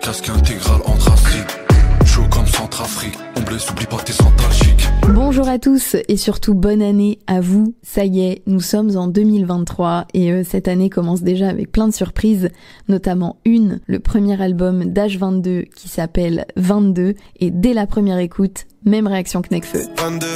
casque intégral anthracite. Chaud comme Centrafrique, on blesse, oublie pas tes centralgiques. Bonjour à tous et surtout bonne année à vous. Ça y est, nous sommes en 2023 et euh, cette année commence déjà avec plein de surprises, notamment une, le premier album d'H22 qui s'appelle 22 et dès la première écoute, même réaction que Necfeu. 22.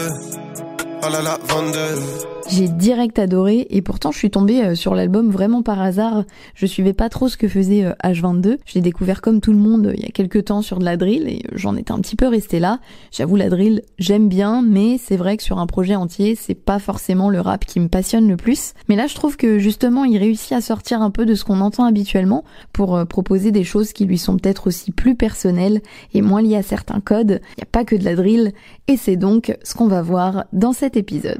Oh là là, 22. J'ai direct adoré et pourtant je suis tombée euh, sur l'album vraiment par hasard. Je suivais pas trop ce que faisait H22. Euh, je l'ai découvert comme tout le monde euh, il y a quelques temps sur de la drill et j'en étais un petit peu restée là. J'avoue la drill, j'aime bien mais c'est vrai que sur un projet entier, c'est pas forcément le rap qui me passionne le plus. Mais là je trouve que justement il réussit à sortir un peu de ce qu'on entend habituellement pour proposer des choses qui lui sont peut-être aussi plus personnelles et moins liées à certains codes. Il n'y a pas que de la drill et c'est donc ce qu'on va voir dans cet épisode.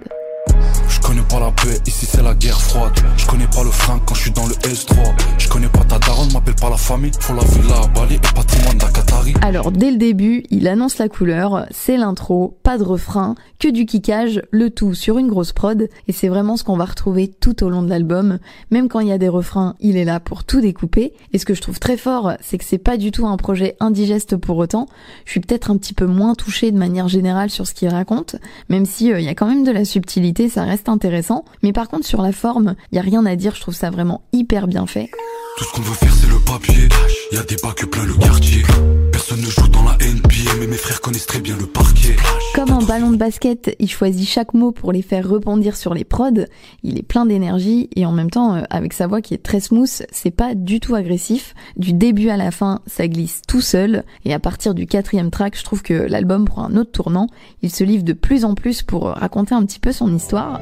Je connais pas la paix, ici c'est la guerre froide. Je connais pas le frein quand je suis dans le S3. Je connais pas ta daronne, m'appelle pas la famille. Faut la villa à Bali et patrimoine d'Akatari. Alors dès le début, il annonce la couleur, c'est l'intro, pas de refrain, que du kickage, le tout sur une grosse prod. Et c'est vraiment ce qu'on va retrouver tout au long de l'album. Même quand il y a des refrains, il est là pour tout découper. Et ce que je trouve très fort, c'est que c'est pas du tout un projet indigeste pour autant. Je suis peut-être un petit peu moins touchée de manière générale sur ce qu'il raconte, même si euh, il y a quand même de la subtilité, ça reste intéressant. Mais par contre, sur la forme, il y a rien à dire, je trouve ça vraiment hyper bien fait. Tout ce qu'on veut faire, c'est le papier. Y a des bacs plein le quartier. Personne ne joue dans la NBA, mais mes frères connaissent très bien le parquet. Comme un ballon de basket, il choisit chaque mot pour les faire rebondir sur les prods. Il est plein d'énergie et en même temps, euh, avec sa voix qui est très smooth, c'est pas du tout agressif. Du début à la fin, ça glisse tout seul. Et à partir du quatrième track, je trouve que l'album prend un autre tournant. Il se livre de plus en plus pour raconter un petit peu son histoire.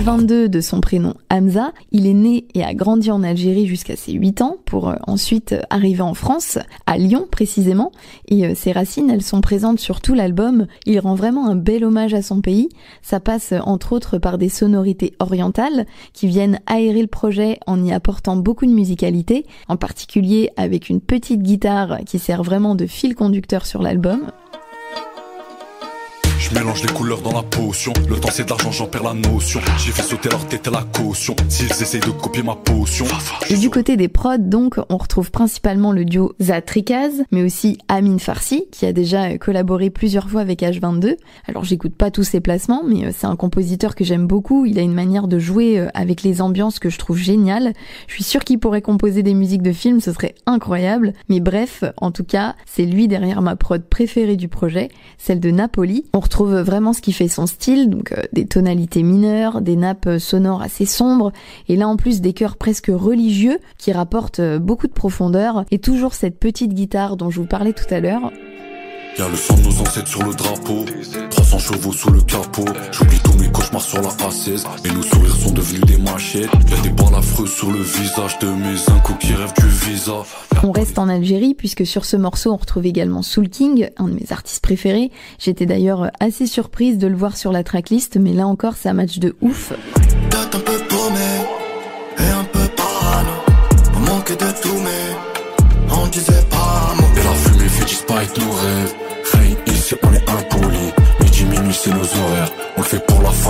H22 de son prénom Hamza, il est né et a grandi en Algérie jusqu'à ses 8 ans pour euh, ensuite arriver en France, à Lyon précisément, et euh, ses racines elles sont présentes sur tout l'album, il rend vraiment un bel hommage à son pays, ça passe entre autres par des sonorités orientales qui viennent aérer le projet en y apportant beaucoup de musicalité, en particulier avec une petite guitare qui sert vraiment de fil conducteur sur l'album. Je mélange les couleurs dans la potion. Le temps c'est de l'argent, j'en perds la notion. J'ai fait sauter leur tête à la caution. S'ils essayent de copier ma potion. Et du côté des prods, donc, on retrouve principalement le duo Zatrikaz, mais aussi Amin Farsi, qui a déjà collaboré plusieurs fois avec H22. Alors j'écoute pas tous ses placements, mais euh, c'est un compositeur que j'aime beaucoup. Il a une manière de jouer euh, avec les ambiances que je trouve géniale. Je suis sûre qu'il pourrait composer des musiques de films, ce serait incroyable. Mais bref, en tout cas, c'est lui derrière ma prod préférée du projet, celle de Napoli. On retrouve vraiment ce qui fait son style, donc euh, des tonalités mineures, des nappes euh, sonores assez sombres, et là en plus des chœurs presque religieux qui rapportent euh, beaucoup de profondeur, et toujours cette petite guitare dont je vous parlais tout à l'heure. Y'a le sang de nos ancêtres sur le drapeau. 300 chevaux sous le capot. J'oublie tous mes cauchemars sur la A16 Et nos sourires sont devenus des machettes. Y'a des balles affreuses sur le visage de mes incos qui rêvent du visa. On reste en Algérie puisque sur ce morceau on retrouve également Soul King, un de mes artistes préférés. J'étais d'ailleurs assez surprise de le voir sur la tracklist mais là encore c'est un match de ouf. un peu paumé et un peu parano. On de tout mais on disait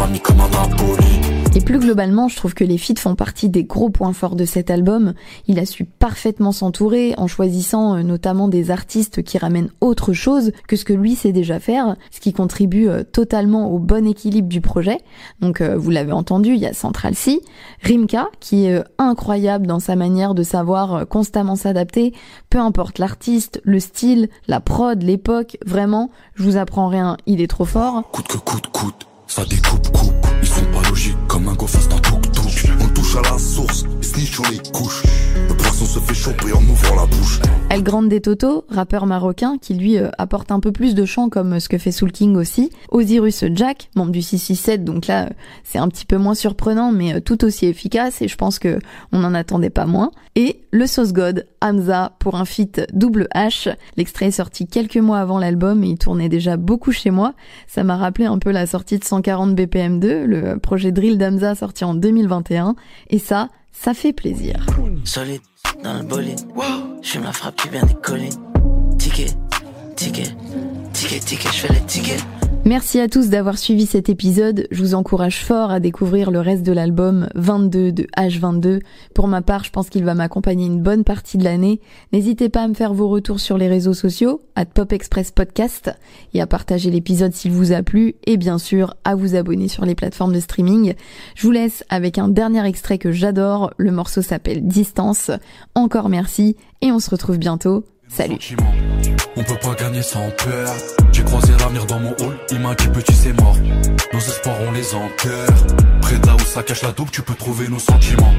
famille comme un Napoli et plus globalement, je trouve que les feats font partie des gros points forts de cet album. Il a su parfaitement s'entourer en choisissant euh, notamment des artistes qui ramènent autre chose que ce que lui sait déjà faire, ce qui contribue euh, totalement au bon équilibre du projet. Donc euh, vous l'avez entendu, il y a Central C, Rimka qui est incroyable dans sa manière de savoir constamment s'adapter, peu importe l'artiste, le style, la prod, l'époque, vraiment, je vous apprends rien, il est trop fort. Coûte que coûte, coûte, ça découpe, coupe. Ils sont pas logiques comme un go face d'un tuk-tuk On touche à la source, snitch on les couche Le poisson se fait choper en ouvrant la bouche El Grande Toto, rappeur marocain qui lui euh, apporte un peu plus de chant comme ce que fait Soul King aussi. Osiris Jack, membre du 667, donc là euh, c'est un petit peu moins surprenant mais euh, tout aussi efficace et je pense que on n'en attendait pas moins. Et le Sauce God, Hamza pour un feat double H. L'extrait est sorti quelques mois avant l'album et il tournait déjà beaucoup chez moi. Ça m'a rappelé un peu la sortie de 140 BPM2, le projet drill d'Hamza sorti en 2021 et ça, ça fait plaisir. Solide dans le bolide. Je la frappe qui vient des collines. Ticket, ticket, ticket, ticket, je fais les tickets. Merci à tous d'avoir suivi cet épisode. Je vous encourage fort à découvrir le reste de l'album 22 de H22. Pour ma part, je pense qu'il va m'accompagner une bonne partie de l'année. N'hésitez pas à me faire vos retours sur les réseaux sociaux, à Pop Express Podcast, et à partager l'épisode s'il vous a plu, et bien sûr à vous abonner sur les plateformes de streaming. Je vous laisse avec un dernier extrait que j'adore. Le morceau s'appelle Distance. Encore merci, et on se retrouve bientôt. Salut. On peut pas gagner sans peur. J'ai croisé l'avenir dans mon hall, il m'a dit petit c'est mort. Nos espoirs on les enterre. Près de là où ça cache la double, tu peux trouver nos sentiments.